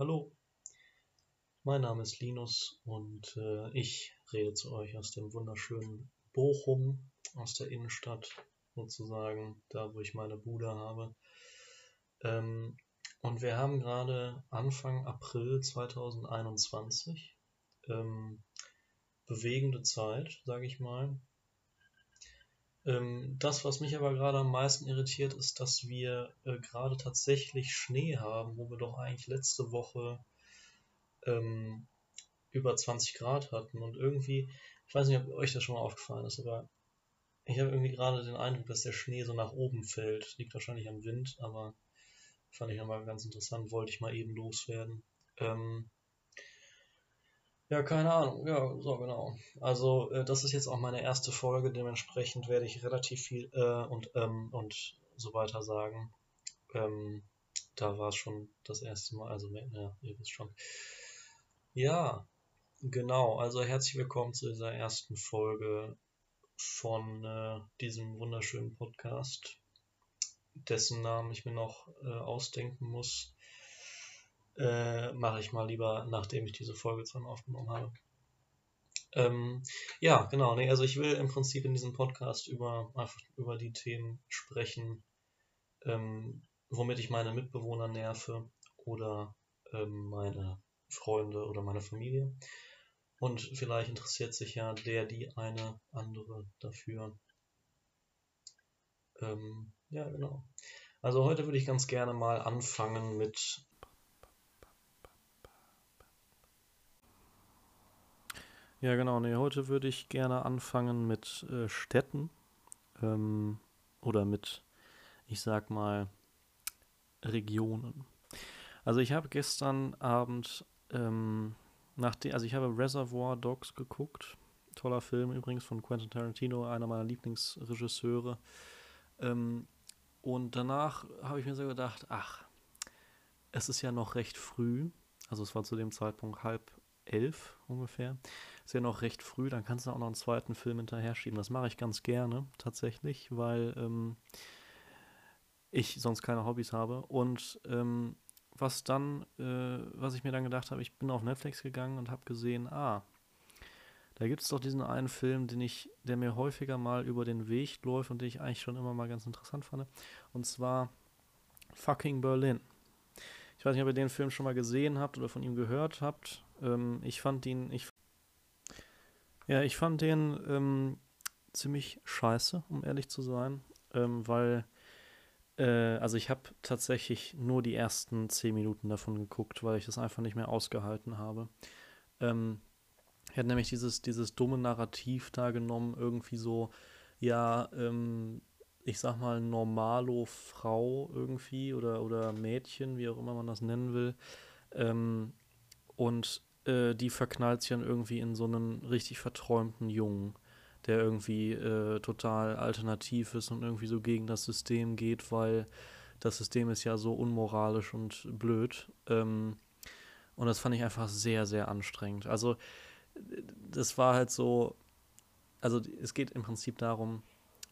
Hallo, mein Name ist Linus und äh, ich rede zu euch aus dem wunderschönen Bochum, aus der Innenstadt sozusagen, da wo ich meine Bude habe. Ähm, und wir haben gerade Anfang April 2021. Ähm, bewegende Zeit, sage ich mal. Ähm, das, was mich aber gerade am meisten irritiert, ist, dass wir äh, gerade tatsächlich Schnee haben, wo wir doch eigentlich letzte Woche ähm, über 20 Grad hatten. Und irgendwie, ich weiß nicht, ob euch das schon mal aufgefallen ist, aber ich habe irgendwie gerade den Eindruck, dass der Schnee so nach oben fällt. Liegt wahrscheinlich am Wind, aber fand ich nochmal ganz interessant, wollte ich mal eben loswerden. Ähm, ja, keine Ahnung. Ja, so genau. Also, äh, das ist jetzt auch meine erste Folge, dementsprechend werde ich relativ viel äh, und, ähm, und so weiter sagen. Ähm, da war es schon das erste Mal, also, ja, ihr wisst schon. Ja, genau. Also, herzlich willkommen zu dieser ersten Folge von äh, diesem wunderschönen Podcast, dessen Namen ich mir noch äh, ausdenken muss äh, mache ich mal lieber, nachdem ich diese Folge zweimal aufgenommen habe. Ähm, ja, genau. Nee, also ich will im Prinzip in diesem Podcast über, einfach über die Themen sprechen, ähm, womit ich meine Mitbewohner nerve oder ähm, meine Freunde oder meine Familie. Und vielleicht interessiert sich ja der, die eine andere dafür. Ähm, ja, genau. Also heute würde ich ganz gerne mal anfangen mit Ja, genau. Nee, heute würde ich gerne anfangen mit äh, Städten ähm, oder mit, ich sag mal, Regionen. Also ich habe gestern Abend, ähm, nach also ich habe Reservoir Dogs geguckt. Toller Film übrigens von Quentin Tarantino, einer meiner Lieblingsregisseure. Ähm, und danach habe ich mir so gedacht, ach, es ist ja noch recht früh. Also es war zu dem Zeitpunkt halb elf ungefähr. Ist ja noch recht früh, dann kannst du auch noch einen zweiten Film hinterher schieben. Das mache ich ganz gerne tatsächlich, weil ähm, ich sonst keine Hobbys habe. Und ähm, was dann, äh, was ich mir dann gedacht habe, ich bin auf Netflix gegangen und habe gesehen, ah, da gibt es doch diesen einen Film, den ich, der mir häufiger mal über den Weg läuft und den ich eigentlich schon immer mal ganz interessant fand. Und zwar Fucking Berlin. Ich weiß nicht, ob ihr den Film schon mal gesehen habt oder von ihm gehört habt. Ähm, ich fand ihn, ich, ja, ich fand den ähm, ziemlich scheiße, um ehrlich zu sein, ähm, weil, äh, also ich habe tatsächlich nur die ersten zehn Minuten davon geguckt, weil ich das einfach nicht mehr ausgehalten habe. Ähm, er hat nämlich dieses, dieses dumme Narrativ da genommen, irgendwie so, ja, ähm, ich sag mal, normalo Frau irgendwie oder, oder Mädchen, wie auch immer man das nennen will. Ähm, und äh, die verknallt sich dann irgendwie in so einen richtig verträumten Jungen, der irgendwie äh, total alternativ ist und irgendwie so gegen das System geht, weil das System ist ja so unmoralisch und blöd. Ähm, und das fand ich einfach sehr, sehr anstrengend. Also, das war halt so, also es geht im Prinzip darum,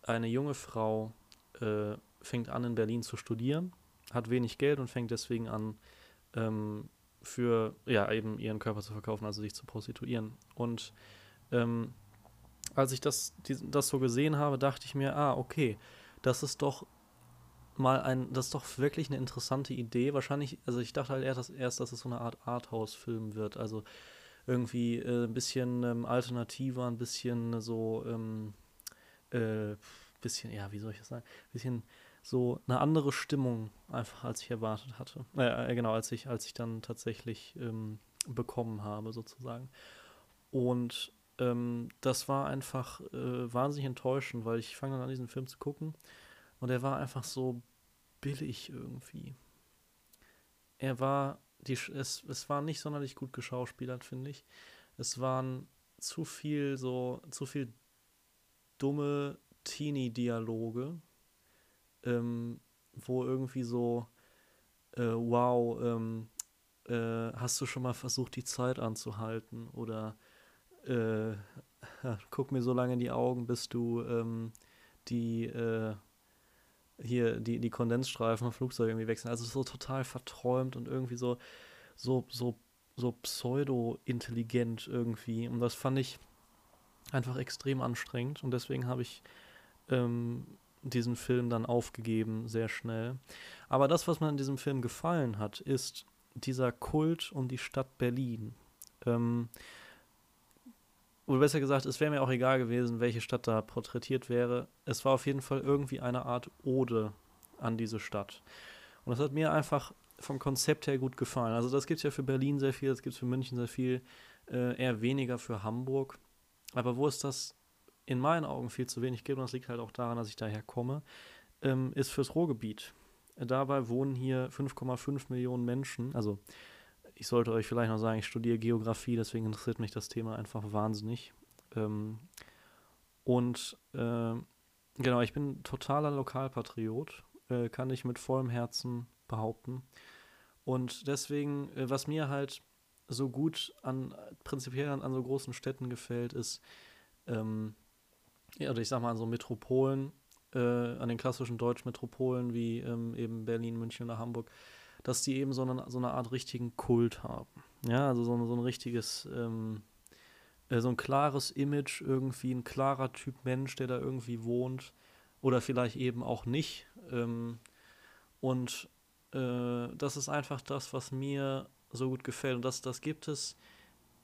eine junge Frau äh, fängt an in Berlin zu studieren, hat wenig Geld und fängt deswegen an, ähm, für, ja, eben ihren Körper zu verkaufen, also sich zu prostituieren. Und ähm, als ich das, das so gesehen habe, dachte ich mir, ah, okay, das ist doch mal ein, das ist doch wirklich eine interessante Idee. Wahrscheinlich, also ich dachte halt erst, erst, dass es so eine Art Arthouse-Film wird. Also irgendwie äh, ein bisschen ähm, alternativer, ein bisschen so, ähm, äh, bisschen, ja, wie soll ich das sagen, ein bisschen so eine andere Stimmung einfach, als ich erwartet hatte. Äh, genau, als ich, als ich dann tatsächlich ähm, bekommen habe, sozusagen. Und ähm, das war einfach äh, wahnsinnig enttäuschend, weil ich fange dann an, diesen Film zu gucken und er war einfach so billig irgendwie. Er war, die, es, es war nicht sonderlich gut geschauspielert, finde ich. Es waren zu viel so, zu viel dumme Teenie-Dialoge, ähm, wo irgendwie so, äh, wow, ähm, äh, hast du schon mal versucht, die Zeit anzuhalten? Oder äh, guck mir so lange in die Augen, bis du ähm, die äh, hier die, die Kondensstreifen vom Flugzeug irgendwie wechseln. Also so total verträumt und irgendwie so, so, so, so pseudo-intelligent irgendwie. Und das fand ich einfach extrem anstrengend. Und deswegen habe ich ähm, diesen Film dann aufgegeben, sehr schnell. Aber das, was mir in diesem Film gefallen hat, ist dieser Kult um die Stadt Berlin. Ähm, oder besser gesagt, es wäre mir auch egal gewesen, welche Stadt da porträtiert wäre. Es war auf jeden Fall irgendwie eine Art Ode an diese Stadt. Und das hat mir einfach vom Konzept her gut gefallen. Also das gibt es ja für Berlin sehr viel, das gibt es für München sehr viel, äh, eher weniger für Hamburg. Aber wo es das in meinen Augen viel zu wenig gibt, und das liegt halt auch daran, dass ich daher komme, ähm, ist fürs Ruhrgebiet. Dabei wohnen hier 5,5 Millionen Menschen. Also ich sollte euch vielleicht noch sagen, ich studiere Geografie, deswegen interessiert mich das Thema einfach wahnsinnig. Ähm, und äh, genau, ich bin totaler Lokalpatriot, äh, kann ich mit vollem Herzen behaupten. Und deswegen, äh, was mir halt so gut an, prinzipiell an, an so großen Städten gefällt, ist, ähm, ja, oder ich sag mal an so Metropolen, äh, an den klassischen Deutschmetropolen wie ähm, eben Berlin, München oder Hamburg, dass die eben so eine, so eine Art richtigen Kult haben. Ja, also so, so ein richtiges, ähm, äh, so ein klares Image, irgendwie ein klarer Typ Mensch, der da irgendwie wohnt oder vielleicht eben auch nicht. Ähm, und äh, das ist einfach das, was mir so gut gefällt. Und das, das gibt es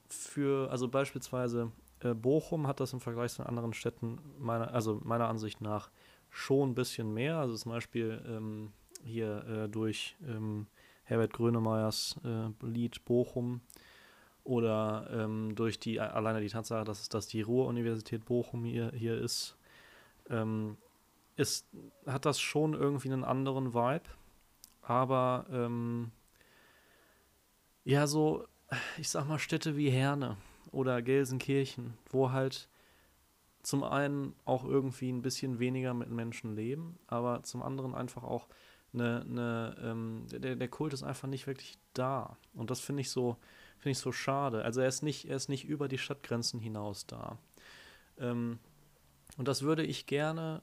für, also beispielsweise Bochum hat das im Vergleich zu anderen Städten, meiner, also meiner Ansicht nach, schon ein bisschen mehr. Also zum Beispiel ähm, hier äh, durch ähm, Herbert Grönemeyers äh, Lied Bochum oder ähm, durch die alleine die Tatsache, dass es dass die Ruhr-Universität Bochum hier, hier ist, ähm, ist, hat das schon irgendwie einen anderen Vibe. Aber ähm, ja, so, ich sag mal, Städte wie Herne oder Gelsenkirchen, wo halt zum einen auch irgendwie ein bisschen weniger mit Menschen leben, aber zum anderen einfach auch eine, eine ähm, der, der Kult ist einfach nicht wirklich da. Und das finde ich so, finde ich so schade. Also er ist nicht, er ist nicht über die Stadtgrenzen hinaus da. Ähm, und das würde ich gerne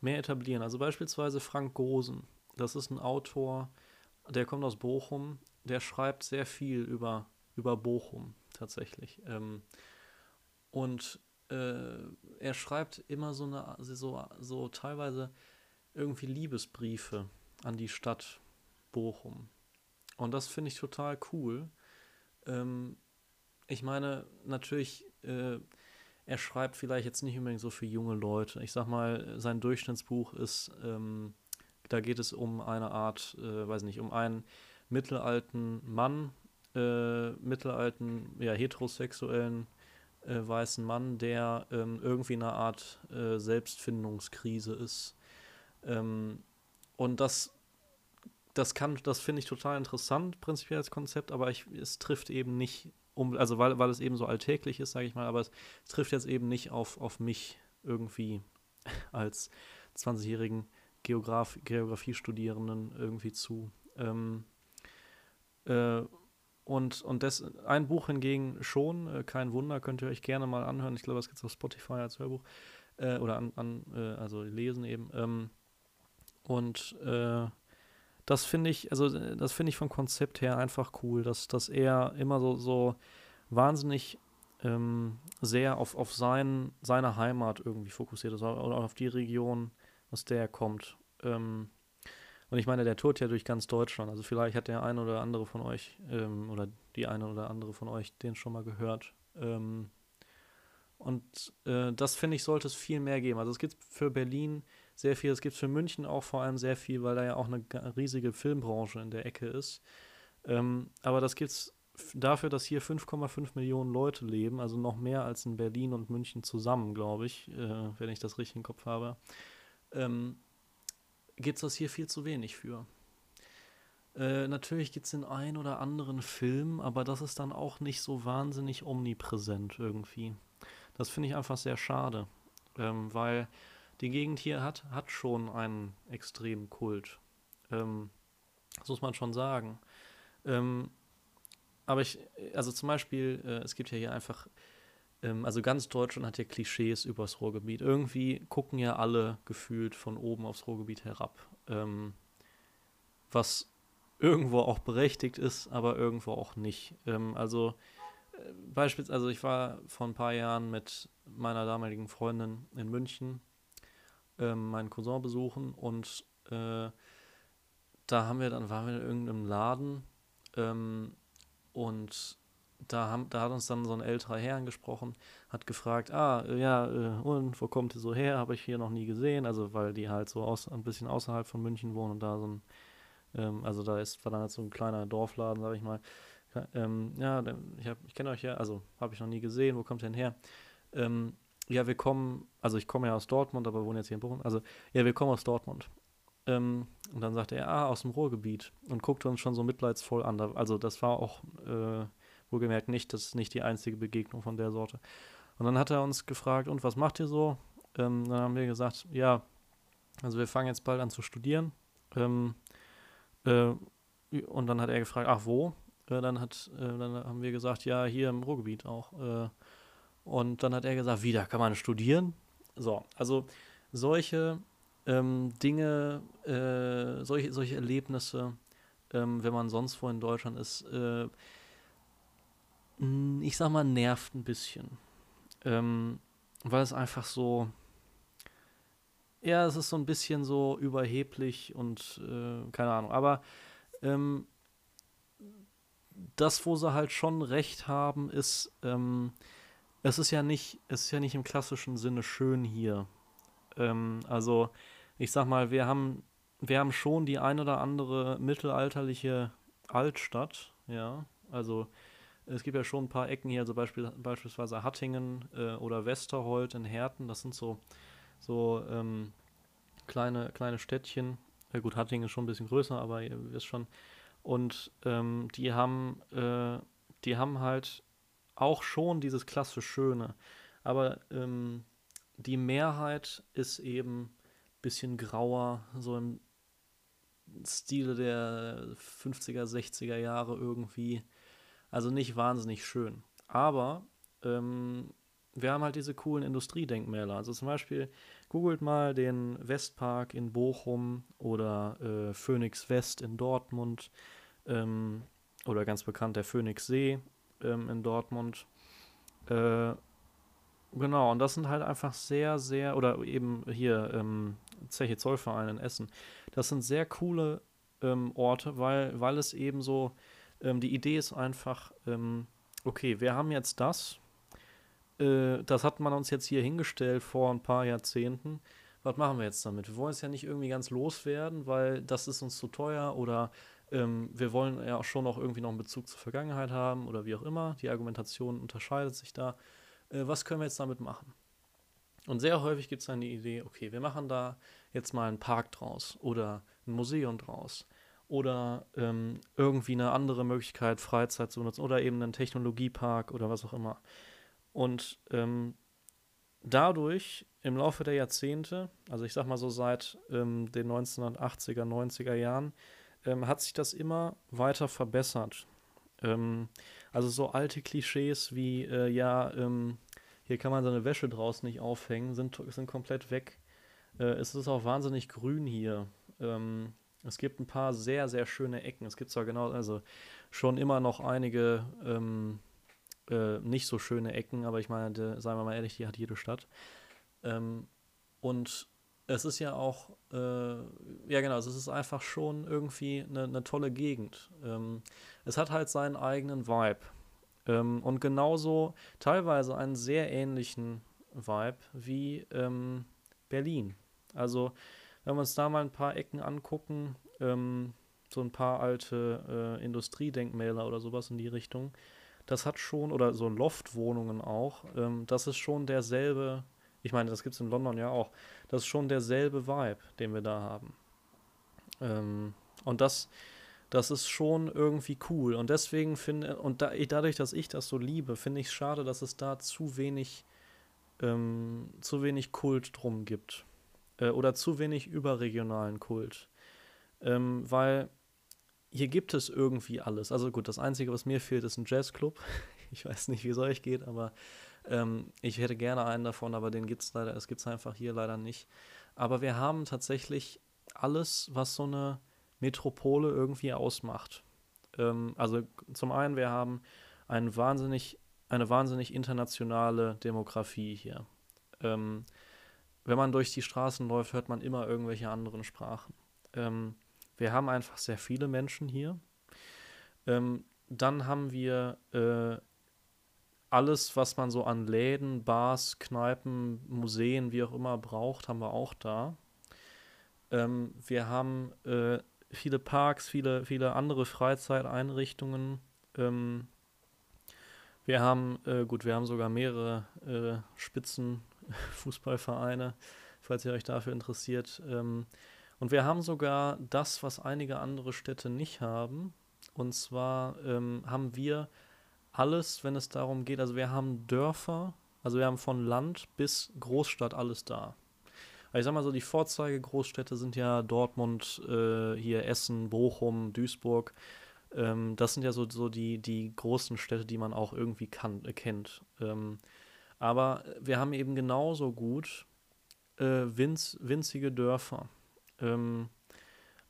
mehr etablieren. Also beispielsweise Frank Gosen. Das ist ein Autor, der kommt aus Bochum, der schreibt sehr viel über, über Bochum tatsächlich. Ähm, und äh, er schreibt immer so eine, so, so teilweise irgendwie Liebesbriefe an die Stadt Bochum. Und das finde ich total cool. Ähm, ich meine, natürlich, äh, er schreibt vielleicht jetzt nicht unbedingt so für junge Leute. Ich sag mal, sein Durchschnittsbuch ist, ähm, da geht es um eine Art, äh, weiß nicht, um einen mittelalten Mann, äh, mittelalten, ja, heterosexuellen äh, weißen Mann, der ähm, irgendwie in einer Art äh, Selbstfindungskrise ist. Ähm, und das, das kann, das finde ich total interessant, prinzipiell als Konzept, aber ich, es trifft eben nicht um, also weil, weil es eben so alltäglich ist, sage ich mal, aber es, trifft jetzt eben nicht auf, auf mich irgendwie als 20-jährigen Geograf, Geografiestudierenden irgendwie zu. Ähm, äh, und, und das, ein Buch hingegen schon, äh, kein Wunder, könnt ihr euch gerne mal anhören. Ich glaube, es gibt es auf Spotify als Hörbuch äh, oder an, an äh, also lesen eben. Ähm, und äh, das finde ich, also das finde ich vom Konzept her einfach cool, dass, dass er immer so, so wahnsinnig ähm, sehr auf, auf sein, seine Heimat irgendwie fokussiert ist, oder auf die Region, aus der er kommt. Ähm, und ich meine, der tourt ja durch ganz Deutschland. Also vielleicht hat der eine oder andere von euch ähm, oder die eine oder andere von euch den schon mal gehört. Ähm, und äh, das finde ich, sollte es viel mehr geben. Also es gibt für Berlin sehr viel. Es gibt für München auch vor allem sehr viel, weil da ja auch eine riesige Filmbranche in der Ecke ist. Ähm, aber das gibt es dafür, dass hier 5,5 Millionen Leute leben, also noch mehr als in Berlin und München zusammen, glaube ich, äh, wenn ich das richtig im Kopf habe, ähm, gibt es das hier viel zu wenig für. Äh, natürlich gibt es den einen oder anderen Film, aber das ist dann auch nicht so wahnsinnig omnipräsent irgendwie. Das finde ich einfach sehr schade, ähm, weil die Gegend hier hat, hat schon einen extremen Kult. Ähm, das muss man schon sagen. Ähm, aber ich, also zum Beispiel, äh, es gibt ja hier einfach, ähm, also ganz Deutschland hat ja Klischees übers Ruhrgebiet. Irgendwie gucken ja alle gefühlt von oben aufs Ruhrgebiet herab. Ähm, was irgendwo auch berechtigt ist, aber irgendwo auch nicht. Ähm, also äh, beispielsweise, also ich war vor ein paar Jahren mit meiner damaligen Freundin in München ähm, meinen Cousin besuchen und äh, da haben wir dann waren wir in irgendeinem Laden ähm, und da, haben, da hat uns dann so ein älterer Herr angesprochen, hat gefragt, ah, ja, äh, und wo kommt ihr so her? Habe ich hier noch nie gesehen. Also, weil die halt so aus, ein bisschen außerhalb von München wohnen und da so ein, ähm, also da ist, war dann halt so ein kleiner Dorfladen, sag ich mal. Ähm, ja, ich, ich kenne euch ja, also habe ich noch nie gesehen, wo kommt ihr denn her? Ähm, ja, wir kommen, also ich komme ja aus Dortmund, aber wohne jetzt hier in Bochum. Also, ja, wir kommen aus Dortmund. Ähm, und dann sagte er, ah, aus dem Ruhrgebiet und guckte uns schon so mitleidsvoll an. Also, das war auch äh, wohlgemerkt nicht, das ist nicht die einzige Begegnung von der Sorte. Und dann hat er uns gefragt, und was macht ihr so? Ähm, dann haben wir gesagt, ja, also wir fangen jetzt bald an zu studieren. Ähm, äh, und dann hat er gefragt, ach wo? Äh, dann, hat, äh, dann haben wir gesagt, ja, hier im Ruhrgebiet auch. Äh, und dann hat er gesagt, wie, da kann man studieren? So, also solche ähm, Dinge, äh, solche, solche Erlebnisse, ähm, wenn man sonst wo in Deutschland ist, äh, ich sag mal, nervt ein bisschen. Ähm, weil es einfach so, ja, es ist so ein bisschen so überheblich und äh, keine Ahnung. Aber ähm, das, wo sie halt schon recht haben, ist, ähm, es ist ja nicht, es ist ja nicht im klassischen Sinne schön hier. Ähm, also, ich sag mal, wir haben, wir haben schon die ein oder andere mittelalterliche Altstadt, ja. Also es gibt ja schon ein paar Ecken hier, also beispiel, beispielsweise Hattingen äh, oder Westerhold in Herten. Das sind so, so ähm, kleine, kleine Städtchen. Ja gut, Hattingen ist schon ein bisschen größer, aber ihr wisst schon. Und ähm, die haben, äh, die haben halt auch schon dieses klassisch Schöne. Aber ähm, die Mehrheit ist eben ein bisschen grauer, so im Stile der 50er, 60er Jahre irgendwie. Also nicht wahnsinnig schön. Aber ähm, wir haben halt diese coolen Industriedenkmäler. Also zum Beispiel googelt mal den Westpark in Bochum oder äh, Phoenix West in Dortmund ähm, oder ganz bekannt der Phoenix See ähm, in Dortmund. Äh, genau, und das sind halt einfach sehr, sehr, oder eben hier ähm, Zeche Zollverein in Essen. Das sind sehr coole ähm, Orte, weil, weil es eben so ähm, die Idee ist einfach, ähm, okay, wir haben jetzt das. Äh, das hat man uns jetzt hier hingestellt vor ein paar Jahrzehnten. Was machen wir jetzt damit? Wir wollen es ja nicht irgendwie ganz loswerden, weil das ist uns zu teuer oder ähm, wir wollen ja auch schon noch irgendwie noch einen Bezug zur Vergangenheit haben oder wie auch immer. Die Argumentation unterscheidet sich da. Äh, was können wir jetzt damit machen? Und sehr häufig gibt es dann die Idee, okay, wir machen da jetzt mal einen Park draus oder ein Museum draus oder ähm, irgendwie eine andere Möglichkeit, Freizeit zu nutzen oder eben einen Technologiepark oder was auch immer. Und ähm, dadurch im Laufe der Jahrzehnte, also ich sag mal so seit ähm, den 1980er, 90er Jahren, ähm, hat sich das immer weiter verbessert. Ähm, also so alte Klischees wie, äh, ja, ähm, hier kann man seine Wäsche draußen nicht aufhängen, sind, sind komplett weg. Äh, es ist auch wahnsinnig grün hier. Ähm, es gibt ein paar sehr, sehr schöne Ecken. Es gibt zwar genau, also schon immer noch einige ähm, äh, nicht so schöne Ecken, aber ich meine, sagen wir mal ehrlich, die hat jede Stadt. Ähm, und es ist ja auch, äh, ja genau, es ist einfach schon irgendwie eine, eine tolle Gegend. Ähm, es hat halt seinen eigenen Vibe. Ähm, und genauso teilweise einen sehr ähnlichen Vibe wie ähm, Berlin. Also wenn wir uns da mal ein paar Ecken angucken, ähm, so ein paar alte äh, Industriedenkmäler oder sowas in die Richtung, das hat schon, oder so Loftwohnungen auch, ähm, das ist schon derselbe, ich meine, das gibt es in London ja auch, das ist schon derselbe Vibe, den wir da haben. Ähm, und das, das ist schon irgendwie cool. Und deswegen finde, und da, dadurch, dass ich das so liebe, finde ich es schade, dass es da zu wenig, ähm, zu wenig Kult drum gibt äh, oder zu wenig überregionalen Kult. Ähm, weil hier gibt es irgendwie alles. Also gut, das Einzige, was mir fehlt, ist ein Jazzclub. Ich weiß nicht, wie es euch geht, aber ähm, ich hätte gerne einen davon, aber den gibt es leider, es gibt es einfach hier leider nicht. Aber wir haben tatsächlich alles, was so eine Metropole irgendwie ausmacht. Ähm, also zum einen, wir haben wahnsinnig, eine wahnsinnig internationale Demografie hier. Ähm, wenn man durch die Straßen läuft, hört man immer irgendwelche anderen Sprachen. Ähm, wir haben einfach sehr viele Menschen hier. Ähm, dann haben wir äh, alles, was man so an Läden, Bars, Kneipen, Museen, wie auch immer braucht, haben wir auch da. Ähm, wir haben äh, viele Parks, viele, viele andere Freizeiteinrichtungen. Ähm, wir haben, äh, gut, wir haben sogar mehrere äh, Spitzenfußballvereine, falls ihr euch dafür interessiert. Ähm, und wir haben sogar das, was einige andere Städte nicht haben. Und zwar ähm, haben wir alles, wenn es darum geht, also wir haben Dörfer, also wir haben von Land bis Großstadt alles da. Also ich sag mal so, die Vorzeige-Großstädte sind ja Dortmund, äh, hier Essen, Bochum, Duisburg. Ähm, das sind ja so, so die, die großen Städte, die man auch irgendwie kann, äh, kennt. Ähm, aber wir haben eben genauso gut äh, winz, winzige Dörfer. Ähm,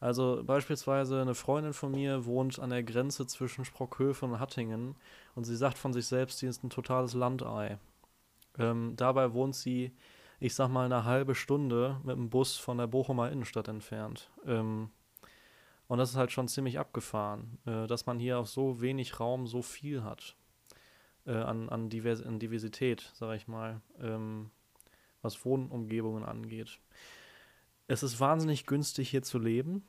also beispielsweise eine Freundin von mir wohnt an der Grenze zwischen Sprockhöfen und Hattingen und sie sagt von sich selbst, sie ist ein totales Landei. Ähm, dabei wohnt sie, ich sag mal, eine halbe Stunde mit dem Bus von der Bochumer Innenstadt entfernt. Ähm, und das ist halt schon ziemlich abgefahren, äh, dass man hier auf so wenig Raum so viel hat äh, an, an, Divers an Diversität, sag ich mal, ähm, was Wohnumgebungen angeht. Es ist wahnsinnig günstig hier zu leben.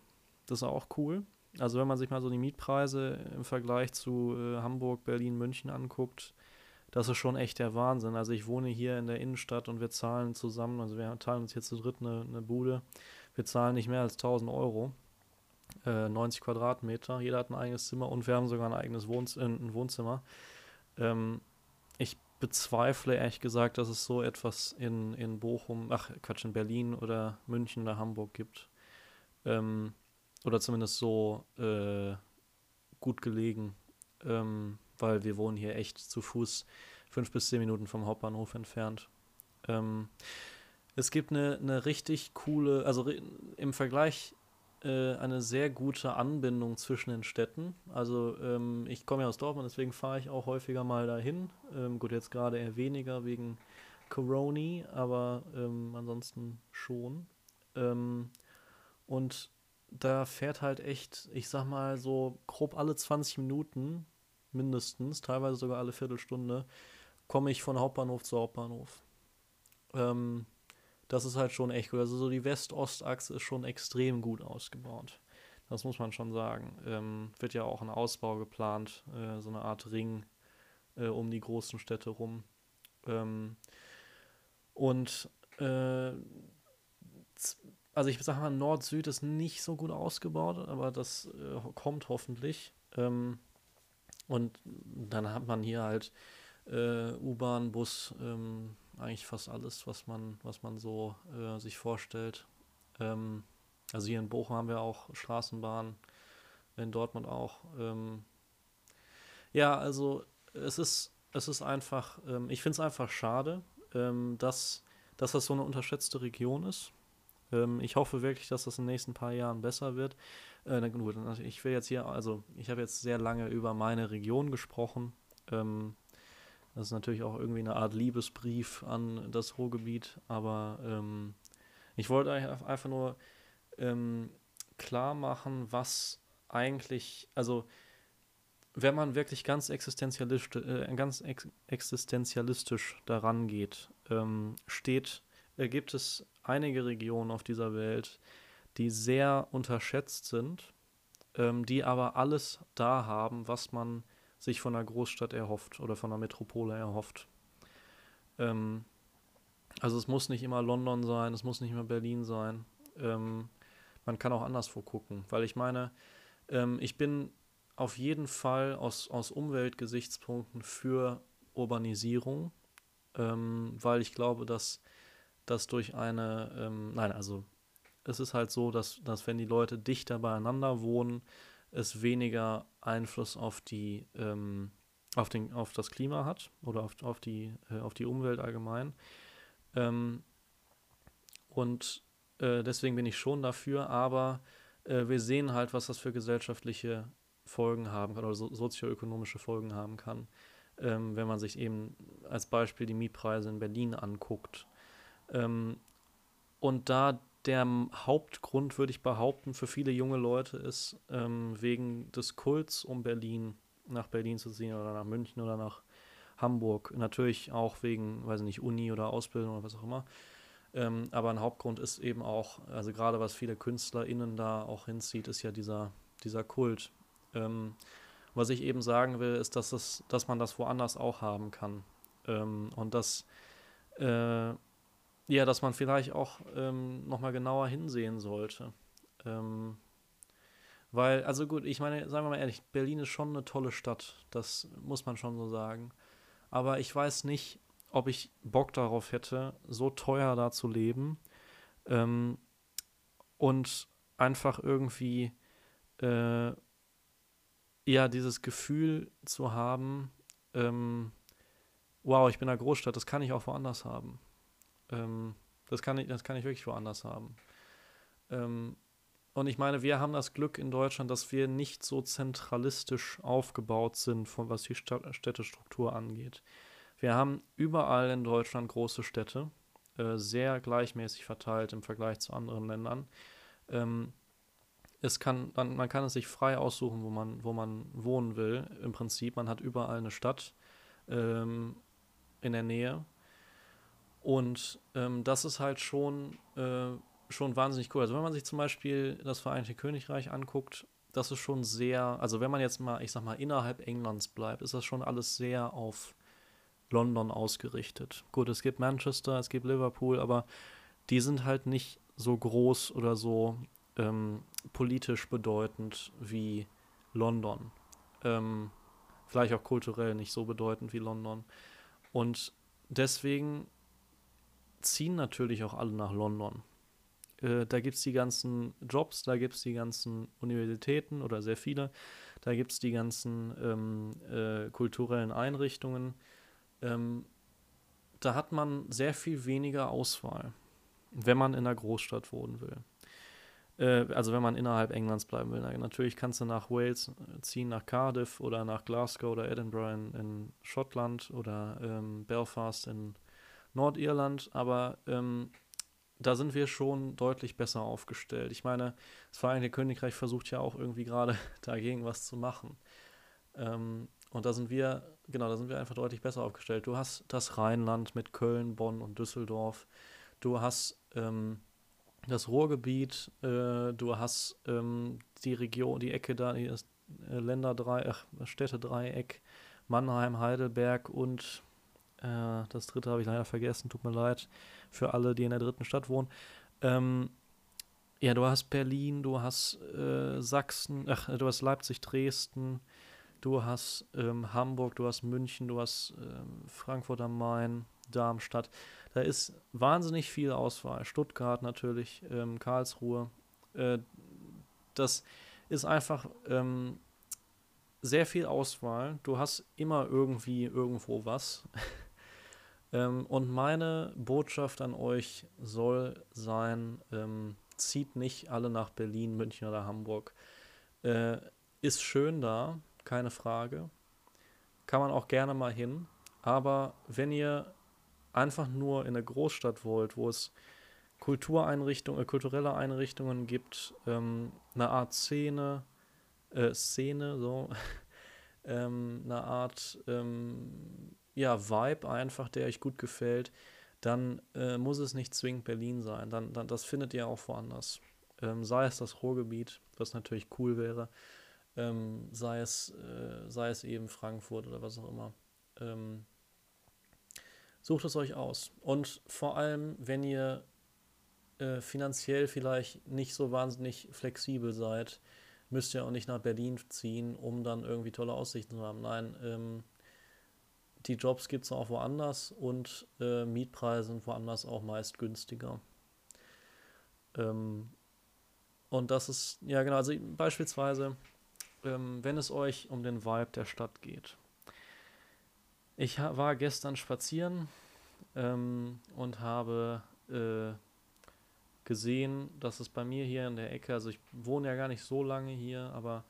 Das ist auch cool. Also wenn man sich mal so die Mietpreise im Vergleich zu äh, Hamburg, Berlin, München anguckt, das ist schon echt der Wahnsinn. Also ich wohne hier in der Innenstadt und wir zahlen zusammen, also wir teilen uns jetzt zu dritt eine, eine Bude, wir zahlen nicht mehr als 1000 Euro, äh, 90 Quadratmeter, jeder hat ein eigenes Zimmer und wir haben sogar ein eigenes Wohnz äh, ein Wohnzimmer. Ähm, ich bezweifle ehrlich gesagt, dass es so etwas in, in Bochum, ach Quatsch, in Berlin oder München oder Hamburg gibt. Ähm, oder zumindest so äh, gut gelegen, ähm, weil wir wohnen hier echt zu Fuß fünf bis zehn Minuten vom Hauptbahnhof entfernt. Ähm, es gibt eine, eine richtig coole, also im Vergleich äh, eine sehr gute Anbindung zwischen den Städten. Also ähm, ich komme ja aus Dortmund, deswegen fahre ich auch häufiger mal dahin. Ähm, gut, jetzt gerade eher weniger wegen Corona, aber ähm, ansonsten schon. Ähm, und da fährt halt echt, ich sag mal so grob alle 20 Minuten mindestens, teilweise sogar alle Viertelstunde, komme ich von Hauptbahnhof zu Hauptbahnhof. Ähm, das ist halt schon echt gut. Also so die West-Ost-Achse ist schon extrem gut ausgebaut. Das muss man schon sagen. Ähm, wird ja auch ein Ausbau geplant, äh, so eine Art Ring äh, um die großen Städte rum. Ähm, und äh, also ich sag mal, Nord-Süd ist nicht so gut ausgebaut, aber das äh, kommt hoffentlich. Ähm, und dann hat man hier halt äh, U-Bahn, Bus, ähm, eigentlich fast alles, was man, was man so äh, sich vorstellt. Ähm, also hier in Bochum haben wir auch Straßenbahn, in Dortmund auch. Ähm, ja, also es ist, es ist einfach, ähm, ich finde es einfach schade, ähm, dass, dass das so eine unterschätzte Region ist. Ähm, ich hoffe wirklich, dass das in den nächsten paar Jahren besser wird. Äh, gut, ich will jetzt hier, also ich habe jetzt sehr lange über meine Region gesprochen. Ähm, das ist natürlich auch irgendwie eine Art Liebesbrief an das Ruhrgebiet, aber ähm, ich wollte einfach nur ähm, klar machen, was eigentlich, also wenn man wirklich ganz existenzialistisch, äh, ganz ex existenzialistisch daran geht, ähm, steht, äh, gibt es einige Regionen auf dieser Welt, die sehr unterschätzt sind, ähm, die aber alles da haben, was man sich von einer Großstadt erhofft oder von einer Metropole erhofft. Ähm, also es muss nicht immer London sein, es muss nicht immer Berlin sein. Ähm, man kann auch anderswo gucken, weil ich meine, ähm, ich bin auf jeden Fall aus, aus Umweltgesichtspunkten für Urbanisierung, ähm, weil ich glaube, dass das durch eine, ähm, nein, also es ist halt so, dass, dass wenn die Leute dichter beieinander wohnen, es weniger Einfluss auf die ähm, auf, den, auf das Klima hat oder auf, auf, die, äh, auf die Umwelt allgemein. Ähm, und äh, deswegen bin ich schon dafür, aber äh, wir sehen halt, was das für gesellschaftliche Folgen haben kann oder so, sozioökonomische Folgen haben kann, ähm, wenn man sich eben als Beispiel die Mietpreise in Berlin anguckt. Ähm, und da der Hauptgrund, würde ich behaupten, für viele junge Leute ist, ähm, wegen des Kults um Berlin nach Berlin zu ziehen oder nach München oder nach Hamburg. Natürlich auch wegen, weiß ich nicht, Uni oder Ausbildung oder was auch immer. Ähm, aber ein Hauptgrund ist eben auch, also gerade was viele KünstlerInnen da auch hinzieht, ist ja dieser, dieser Kult. Ähm, was ich eben sagen will, ist, dass, es, dass man das woanders auch haben kann. Ähm, und dass, äh, ja, dass man vielleicht auch ähm, nochmal genauer hinsehen sollte. Ähm, weil, also gut, ich meine, sagen wir mal ehrlich, Berlin ist schon eine tolle Stadt. Das muss man schon so sagen. Aber ich weiß nicht, ob ich Bock darauf hätte, so teuer da zu leben ähm, und einfach irgendwie äh, ja dieses Gefühl zu haben, ähm, wow, ich bin in einer Großstadt, das kann ich auch woanders haben. Ähm, das, kann ich, das kann ich wirklich woanders haben. Ähm, und ich meine, wir haben das Glück in Deutschland, dass wir nicht so zentralistisch aufgebaut sind, von was die Städtestruktur angeht. Wir haben überall in Deutschland große Städte, äh, sehr gleichmäßig verteilt im Vergleich zu anderen Ländern. Ähm, es kann, man, man, kann es sich frei aussuchen, wo man, wo man wohnen will. Im Prinzip, man hat überall eine Stadt ähm, in der Nähe. Und ähm, das ist halt schon, äh, schon wahnsinnig cool. Also wenn man sich zum Beispiel das Vereinigte Königreich anguckt, das ist schon sehr, also wenn man jetzt mal, ich sag mal, innerhalb Englands bleibt, ist das schon alles sehr auf London ausgerichtet. Gut, es gibt Manchester, es gibt Liverpool, aber die sind halt nicht so groß oder so ähm, politisch bedeutend wie London. Ähm, vielleicht auch kulturell nicht so bedeutend wie London. Und deswegen ziehen natürlich auch alle nach London. Äh, da gibt es die ganzen Jobs, da gibt es die ganzen Universitäten oder sehr viele, da gibt es die ganzen ähm, äh, kulturellen Einrichtungen ähm, da hat man sehr viel weniger Auswahl, wenn man in einer Großstadt wohnen will. Äh, also wenn man innerhalb Englands bleiben will. Natürlich kannst du nach Wales ziehen, nach Cardiff oder nach Glasgow oder Edinburgh in, in Schottland oder ähm, Belfast in Nordirland, aber ähm, da sind wir schon deutlich besser aufgestellt. Ich meine, das Vereinigte Königreich versucht ja auch irgendwie gerade dagegen was zu machen. Ähm, und da sind wir, genau, da sind wir einfach deutlich besser aufgestellt. Du hast das Rheinland mit Köln, Bonn und Düsseldorf. Du hast ähm, das Ruhrgebiet, äh, du hast ähm, die Region, die Ecke da, das äh, Länderdreieck, Städtedreieck, Mannheim, Heidelberg und äh, das dritte habe ich leider vergessen, tut mir leid für alle, die in der dritten Stadt wohnen. Ähm, ja, du hast Berlin, du hast äh, Sachsen, ach, du hast Leipzig, Dresden, Du hast ähm, Hamburg, du hast München, du hast ähm, Frankfurt am Main, Darmstadt. Da ist wahnsinnig viel Auswahl. Stuttgart natürlich, ähm, Karlsruhe. Äh, das ist einfach ähm, sehr viel Auswahl. Du hast immer irgendwie irgendwo was. Ähm, und meine Botschaft an euch soll sein, ähm, zieht nicht alle nach Berlin, München oder Hamburg. Äh, ist schön da, keine Frage. Kann man auch gerne mal hin. Aber wenn ihr einfach nur in eine Großstadt wollt, wo es Kultureinrichtungen, äh, kulturelle Einrichtungen gibt, ähm, eine Art Szene, äh, Szene, so, ähm, eine Art, ähm, ja, Vibe einfach, der euch gut gefällt, dann äh, muss es nicht zwingend Berlin sein. Dann, dann, das findet ihr auch woanders. Ähm, sei es das Ruhrgebiet, was natürlich cool wäre, ähm, sei, es, äh, sei es eben Frankfurt oder was auch immer. Ähm, sucht es euch aus. Und vor allem, wenn ihr äh, finanziell vielleicht nicht so wahnsinnig flexibel seid, müsst ihr auch nicht nach Berlin ziehen, um dann irgendwie tolle Aussichten zu haben. Nein, ähm, die Jobs gibt es auch woanders und äh, Mietpreise sind woanders auch meist günstiger. Ähm, und das ist, ja genau, also beispielsweise ähm, wenn es euch um den Vibe der Stadt geht. Ich war gestern spazieren ähm, und habe äh, gesehen, dass es bei mir hier in der Ecke, also ich wohne ja gar nicht so lange hier, aber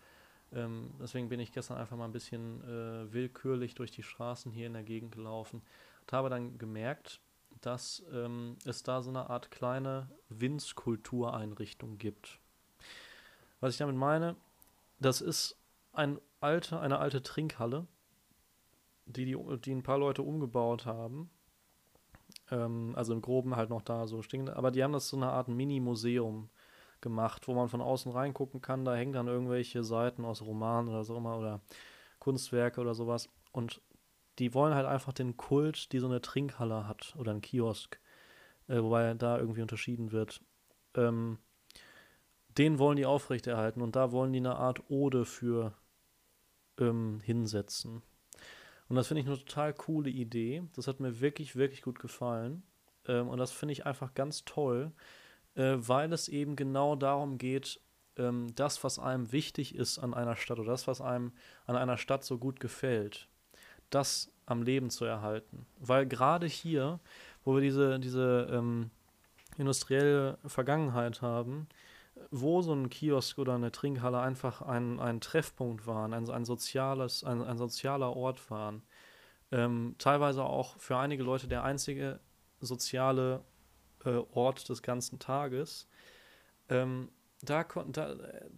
ähm, deswegen bin ich gestern einfach mal ein bisschen äh, willkürlich durch die Straßen hier in der Gegend gelaufen und habe dann gemerkt, dass ähm, es da so eine Art kleine Winzkultureinrichtung gibt. Was ich damit meine, das ist ein alte, eine alte Trinkhalle, die, die, die ein paar Leute umgebaut haben. Ähm, also im Groben halt noch da so stehen. Aber die haben das so eine Art Mini-Museum gemacht, wo man von außen reingucken kann. Da hängen dann irgendwelche Seiten aus Romanen oder so immer oder Kunstwerke oder sowas. Und die wollen halt einfach den Kult, die so eine Trinkhalle hat oder ein Kiosk, äh, wobei da irgendwie unterschieden wird. Ähm, den wollen die aufrechterhalten und da wollen die eine Art Ode für ähm, hinsetzen. Und das finde ich eine total coole Idee. Das hat mir wirklich, wirklich gut gefallen. Ähm, und das finde ich einfach ganz toll, äh, weil es eben genau darum geht, ähm, das, was einem wichtig ist an einer Stadt oder das, was einem an einer Stadt so gut gefällt, das am Leben zu erhalten. Weil gerade hier, wo wir diese, diese ähm, industrielle Vergangenheit haben, wo so ein Kiosk oder eine Trinkhalle einfach ein, ein Treffpunkt waren, ein, ein, soziales, ein, ein sozialer Ort waren. Ähm, teilweise auch für einige Leute der einzige soziale Ort des ganzen Tages. Ähm, da, da,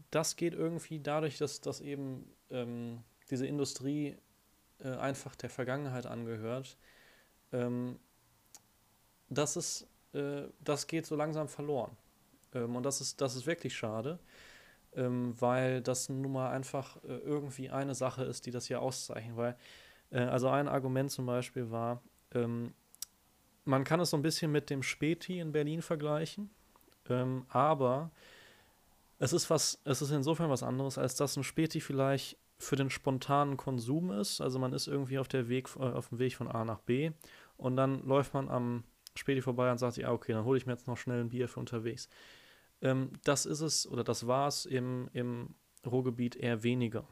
das geht irgendwie dadurch, dass, dass eben ähm, diese Industrie äh, einfach der Vergangenheit angehört. Ähm, das, ist, äh, das geht so langsam verloren. Ähm, und das ist, das ist wirklich schade, ähm, weil das nun mal einfach äh, irgendwie eine Sache ist, die das hier auszeichnet. Weil, äh, also ein Argument zum Beispiel war, ähm, man kann es so ein bisschen mit dem Späti in Berlin vergleichen, ähm, aber es ist was, es ist insofern was anderes, als dass ein Späti vielleicht für den spontanen Konsum ist. Also man ist irgendwie auf der Weg, äh, auf dem Weg von A nach B und dann läuft man am Späti vorbei und sagt sich, ah, okay, dann hole ich mir jetzt noch schnell ein Bier für unterwegs. Ähm, das ist es, oder das war es im, im Ruhrgebiet eher weniger.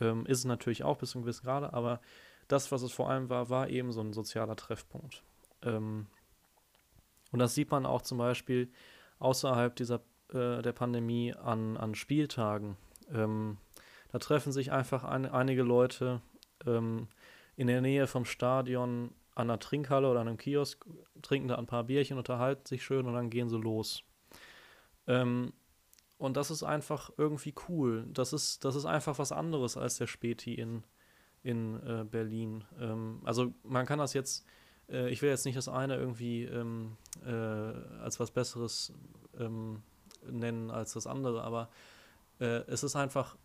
Ähm, ist es natürlich auch bis zu einem gewissen Grade, aber das, was es vor allem war, war eben so ein sozialer Treffpunkt. Ähm, und das sieht man auch zum Beispiel außerhalb dieser, äh, der Pandemie an, an Spieltagen. Ähm, da treffen sich einfach ein, einige Leute ähm, in der Nähe vom Stadion an einer Trinkhalle oder einem Kiosk, trinken da ein paar Bierchen, unterhalten sich schön und dann gehen sie los. Ähm, und das ist einfach irgendwie cool. Das ist, das ist einfach was anderes als der Späti in, in äh, Berlin. Ähm, also man kann das jetzt, äh, ich will jetzt nicht das eine irgendwie ähm, äh, als was Besseres ähm, nennen als das andere, aber äh, es ist einfach,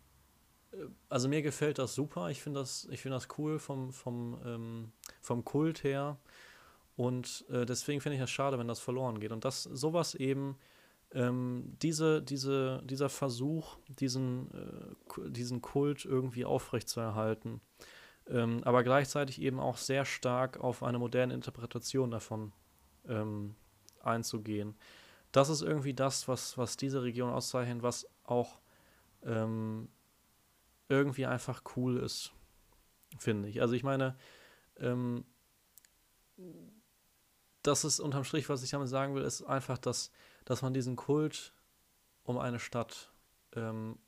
äh, also mir gefällt das super. Ich finde das, ich das cool vom, vom, ähm, vom Kult her. Und äh, deswegen finde ich es schade, wenn das verloren geht. Und das sowas eben ähm, diese, diese, dieser Versuch, diesen, äh, diesen Kult irgendwie aufrechtzuerhalten, ähm, aber gleichzeitig eben auch sehr stark auf eine moderne Interpretation davon ähm, einzugehen. Das ist irgendwie das, was, was diese Region auszeichnet, was auch ähm, irgendwie einfach cool ist, finde ich. Also ich meine, ähm, das ist unterm Strich, was ich damit sagen will, ist einfach, dass dass man diesen Kult um eine Stadt ähm,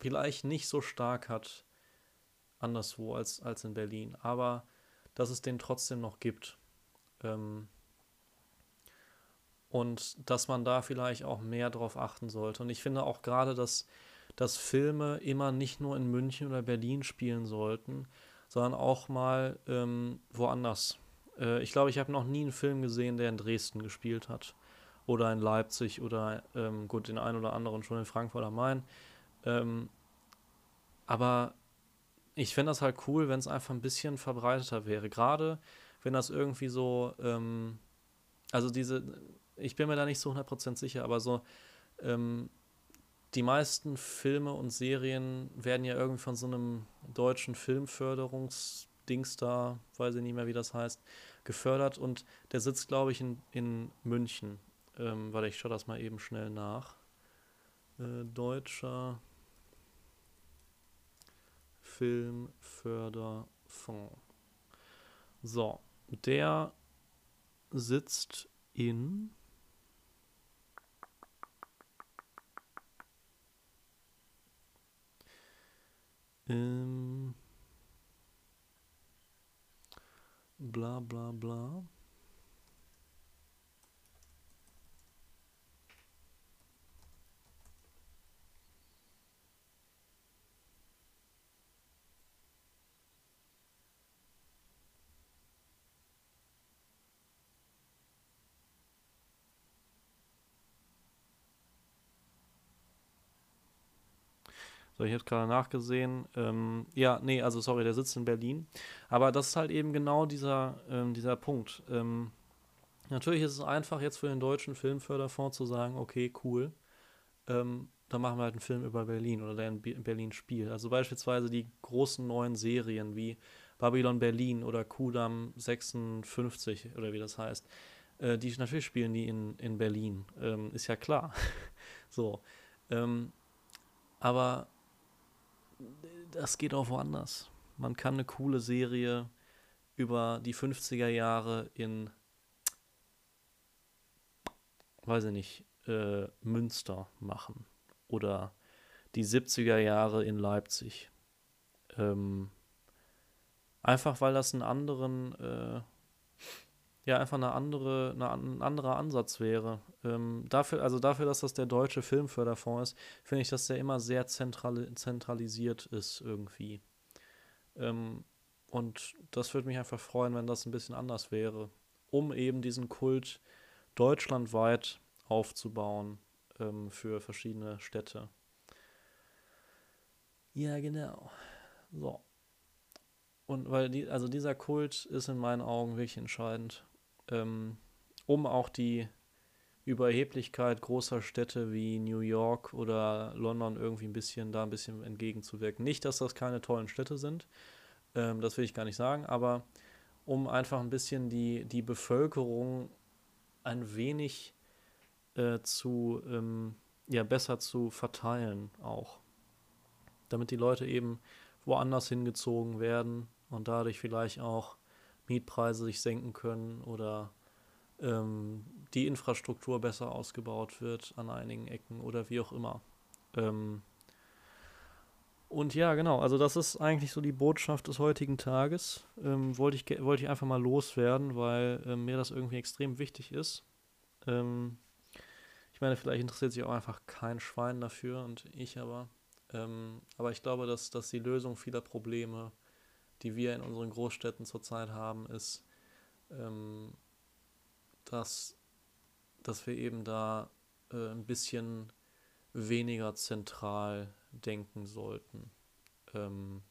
vielleicht nicht so stark hat anderswo als, als in Berlin, aber dass es den trotzdem noch gibt. Ähm, und dass man da vielleicht auch mehr drauf achten sollte. Und ich finde auch gerade, dass, dass Filme immer nicht nur in München oder Berlin spielen sollten, sondern auch mal ähm, woanders. Äh, ich glaube, ich habe noch nie einen Film gesehen, der in Dresden gespielt hat oder in Leipzig oder ähm, gut, den einen oder anderen schon in Frankfurt am Main. Ähm, aber ich fände das halt cool, wenn es einfach ein bisschen verbreiteter wäre. Gerade wenn das irgendwie so, ähm, also diese, ich bin mir da nicht so 100% sicher, aber so, ähm, die meisten Filme und Serien werden ja irgendwie von so einem deutschen Filmförderungsdings da, weiß ich nicht mehr, wie das heißt, gefördert und der sitzt, glaube ich, in, in München. Ähm, warte, ich schaue das mal eben schnell nach. Äh, deutscher Filmförderfonds. So, der sitzt in ähm, bla bla bla. So, ich habe gerade nachgesehen. Ähm, ja, nee, also sorry, der sitzt in Berlin. Aber das ist halt eben genau dieser, ähm, dieser Punkt. Ähm, natürlich ist es einfach jetzt für den deutschen Filmförderfonds zu sagen, okay, cool, ähm, dann machen wir halt einen Film über Berlin oder der in Berlin spielt. Also beispielsweise die großen neuen Serien wie Babylon Berlin oder Kudam 56 oder wie das heißt. Äh, die natürlich spielen die in, in Berlin. Ähm, ist ja klar. so. Ähm, aber das geht auch woanders. Man kann eine coole Serie über die 50er Jahre in, weiß ich nicht, äh, Münster machen. Oder die 70er Jahre in Leipzig. Ähm, einfach weil das einen anderen, äh, ja, einfach eine andere, eine, ein anderer Ansatz wäre. Ähm, dafür, also dafür, dass das der deutsche Filmförderfonds ist, finde ich, dass der immer sehr zentral, zentralisiert ist irgendwie. Ähm, und das würde mich einfach freuen, wenn das ein bisschen anders wäre, um eben diesen Kult deutschlandweit aufzubauen ähm, für verschiedene Städte. Ja, genau. So. Und weil die, also dieser Kult ist in meinen Augen wirklich entscheidend, ähm, um auch die Überheblichkeit großer Städte wie New York oder London irgendwie ein bisschen da ein bisschen entgegenzuwirken. Nicht, dass das keine tollen Städte sind, ähm, das will ich gar nicht sagen, aber um einfach ein bisschen die, die Bevölkerung ein wenig äh, zu, ähm, ja, besser zu verteilen auch. Damit die Leute eben woanders hingezogen werden und dadurch vielleicht auch Mietpreise sich senken können oder ähm, die Infrastruktur besser ausgebaut wird an einigen Ecken oder wie auch immer. Ähm, und ja, genau, also das ist eigentlich so die Botschaft des heutigen Tages. Ähm, wollte, ich, wollte ich einfach mal loswerden, weil ähm, mir das irgendwie extrem wichtig ist. Ähm, ich meine, vielleicht interessiert sich auch einfach kein Schwein dafür und ich aber. Ähm, aber ich glaube, dass, dass die Lösung vieler Probleme, die wir in unseren Großstädten zurzeit haben, ist, ähm, dass, dass wir eben da äh, ein bisschen weniger zentral denken sollten. Ähm,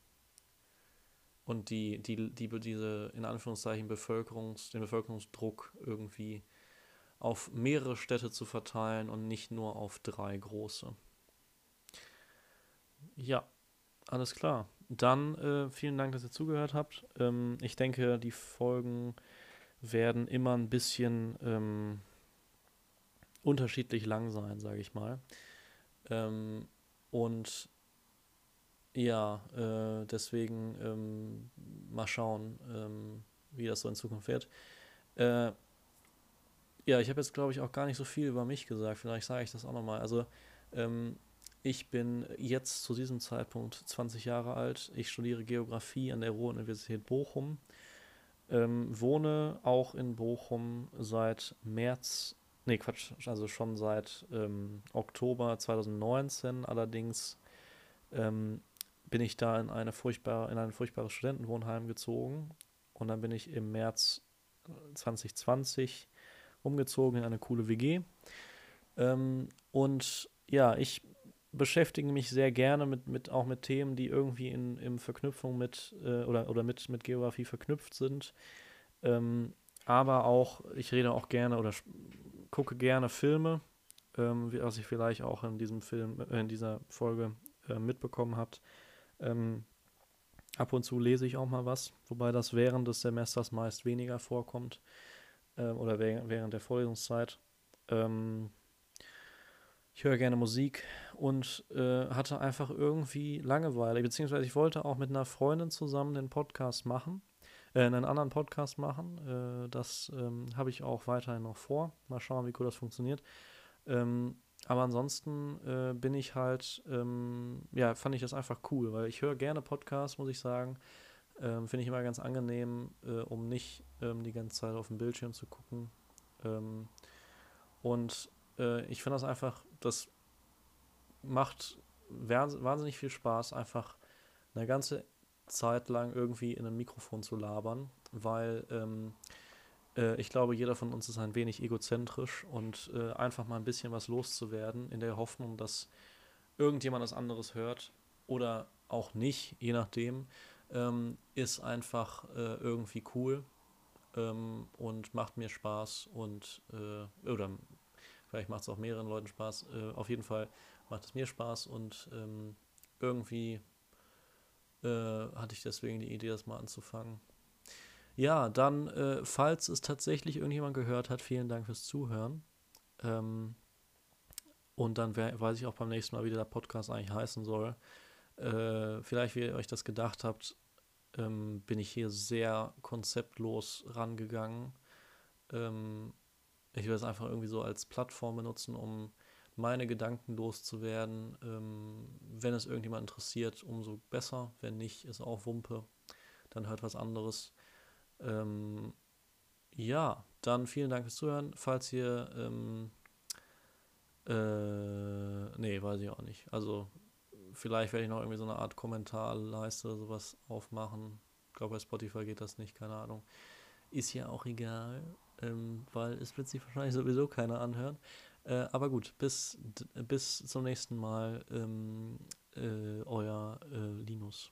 und die, die, die, diese, in Anführungszeichen, Bevölkerungs, den Bevölkerungsdruck irgendwie auf mehrere Städte zu verteilen und nicht nur auf drei große. Ja, alles klar. Dann äh, vielen Dank, dass ihr zugehört habt. Ähm, ich denke, die Folgen werden immer ein bisschen ähm, unterschiedlich lang sein, sage ich mal. Ähm, und ja, äh, deswegen ähm, mal schauen, ähm, wie das so in Zukunft wird. Äh, ja, ich habe jetzt, glaube ich, auch gar nicht so viel über mich gesagt. Vielleicht sage ich das auch nochmal. Also, ähm, ich bin jetzt zu diesem Zeitpunkt 20 Jahre alt. Ich studiere Geografie an der Ruhr-Universität Bochum. Ähm, wohne auch in Bochum seit März, nee Quatsch, also schon seit ähm, Oktober 2019. Allerdings ähm, bin ich da in, eine furchtbare, in ein furchtbares Studentenwohnheim gezogen und dann bin ich im März 2020 umgezogen in eine coole WG. Ähm, und ja, ich beschäftige mich sehr gerne mit, mit auch mit Themen, die irgendwie in, in Verknüpfung mit äh, oder, oder mit, mit Geografie verknüpft sind. Ähm, aber auch, ich rede auch gerne oder gucke gerne Filme, ähm, was ich vielleicht auch in diesem Film, äh, in dieser Folge äh, mitbekommen habt. Ähm, ab und zu lese ich auch mal was, wobei das während des Semesters meist weniger vorkommt äh, oder während der Vorlesungszeit. Ähm, ich höre gerne Musik und äh, hatte einfach irgendwie Langeweile, beziehungsweise ich wollte auch mit einer Freundin zusammen den Podcast machen, äh, einen anderen Podcast machen. Äh, das ähm, habe ich auch weiterhin noch vor. Mal schauen, wie cool das funktioniert. Ähm, aber ansonsten äh, bin ich halt, ähm, ja, fand ich das einfach cool, weil ich höre gerne Podcasts, muss ich sagen. Ähm, Finde ich immer ganz angenehm, äh, um nicht ähm, die ganze Zeit auf dem Bildschirm zu gucken. Ähm, und äh, ich finde das einfach, das macht wahnsinnig viel Spaß, einfach eine ganze Zeit lang irgendwie in ein Mikrofon zu labern, weil ähm, äh, ich glaube, jeder von uns ist ein wenig egozentrisch und äh, einfach mal ein bisschen was loszuwerden, in der Hoffnung, dass irgendjemand was anderes hört oder auch nicht, je nachdem, ähm, ist einfach äh, irgendwie cool ähm, und macht mir Spaß und äh, oder vielleicht macht es auch mehreren Leuten Spaß. Äh, auf jeden Fall macht es mir Spaß und ähm, irgendwie äh, hatte ich deswegen die Idee, das mal anzufangen. Ja, dann, äh, falls es tatsächlich irgendjemand gehört hat, vielen Dank fürs Zuhören. Ähm, und dann wär, weiß ich auch beim nächsten Mal, wie der Podcast eigentlich heißen soll. Äh, vielleicht, wie ihr euch das gedacht habt, ähm, bin ich hier sehr konzeptlos rangegangen. Ähm, ich will es einfach irgendwie so als Plattform benutzen, um meine Gedanken loszuwerden. Ähm, wenn es irgendjemand interessiert, umso besser. Wenn nicht, ist auch Wumpe. Dann hört was anderes. Ähm, ja, dann vielen Dank fürs Zuhören. Falls ihr, ähm, äh, nee, weiß ich auch nicht. Also, vielleicht werde ich noch irgendwie so eine Art Kommentarleiste oder sowas aufmachen. Ich glaube, bei Spotify geht das nicht, keine Ahnung. Ist ja auch egal, ähm, weil es wird sich wahrscheinlich sowieso keiner anhören. Äh, aber gut, bis, bis zum nächsten Mal, ähm, äh, euer äh, Linus.